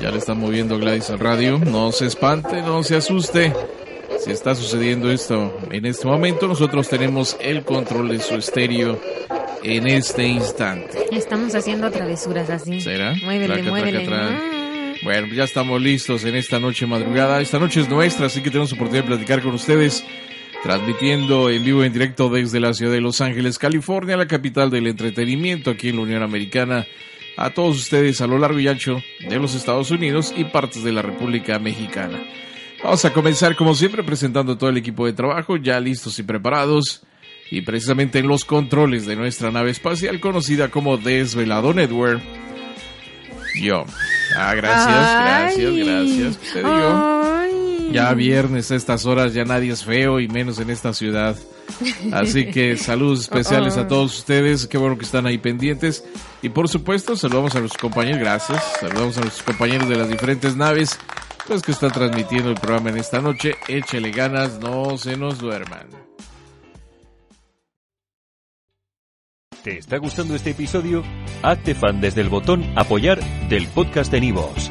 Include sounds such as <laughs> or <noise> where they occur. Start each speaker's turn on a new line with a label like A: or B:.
A: Ya le están moviendo Gladys al radio. No se espante, no se asuste. Si está sucediendo esto en este momento, nosotros tenemos el control de su estéreo en este instante.
B: Estamos haciendo travesuras así.
A: ¿Será?
B: Muévele, muévele.
A: Bueno, ya estamos listos en esta noche madrugada. Esta noche es nuestra, así que tenemos oportunidad de platicar con ustedes. Transmitiendo en vivo y en directo desde la ciudad de Los Ángeles, California, la capital del entretenimiento aquí en la Unión Americana a todos ustedes a lo largo y ancho de los Estados Unidos y partes de la República Mexicana. Vamos a comenzar como siempre presentando todo el equipo de trabajo ya listos y preparados y precisamente en los controles de nuestra nave espacial conocida como Desvelado Network. Yo. Ah, gracias, gracias, gracias. Te digo, ya viernes a estas horas ya nadie es feo y menos en esta ciudad. Así que <laughs> saludos especiales a todos ustedes, qué bueno que están ahí pendientes. Y por supuesto, saludamos a nuestros compañeros, gracias. Saludamos a nuestros compañeros de las diferentes naves, pues que están transmitiendo el programa en esta noche. Échele ganas, no se nos duerman.
C: ¿Te está gustando este episodio? Hazte fan desde el botón apoyar del podcast de Nivos.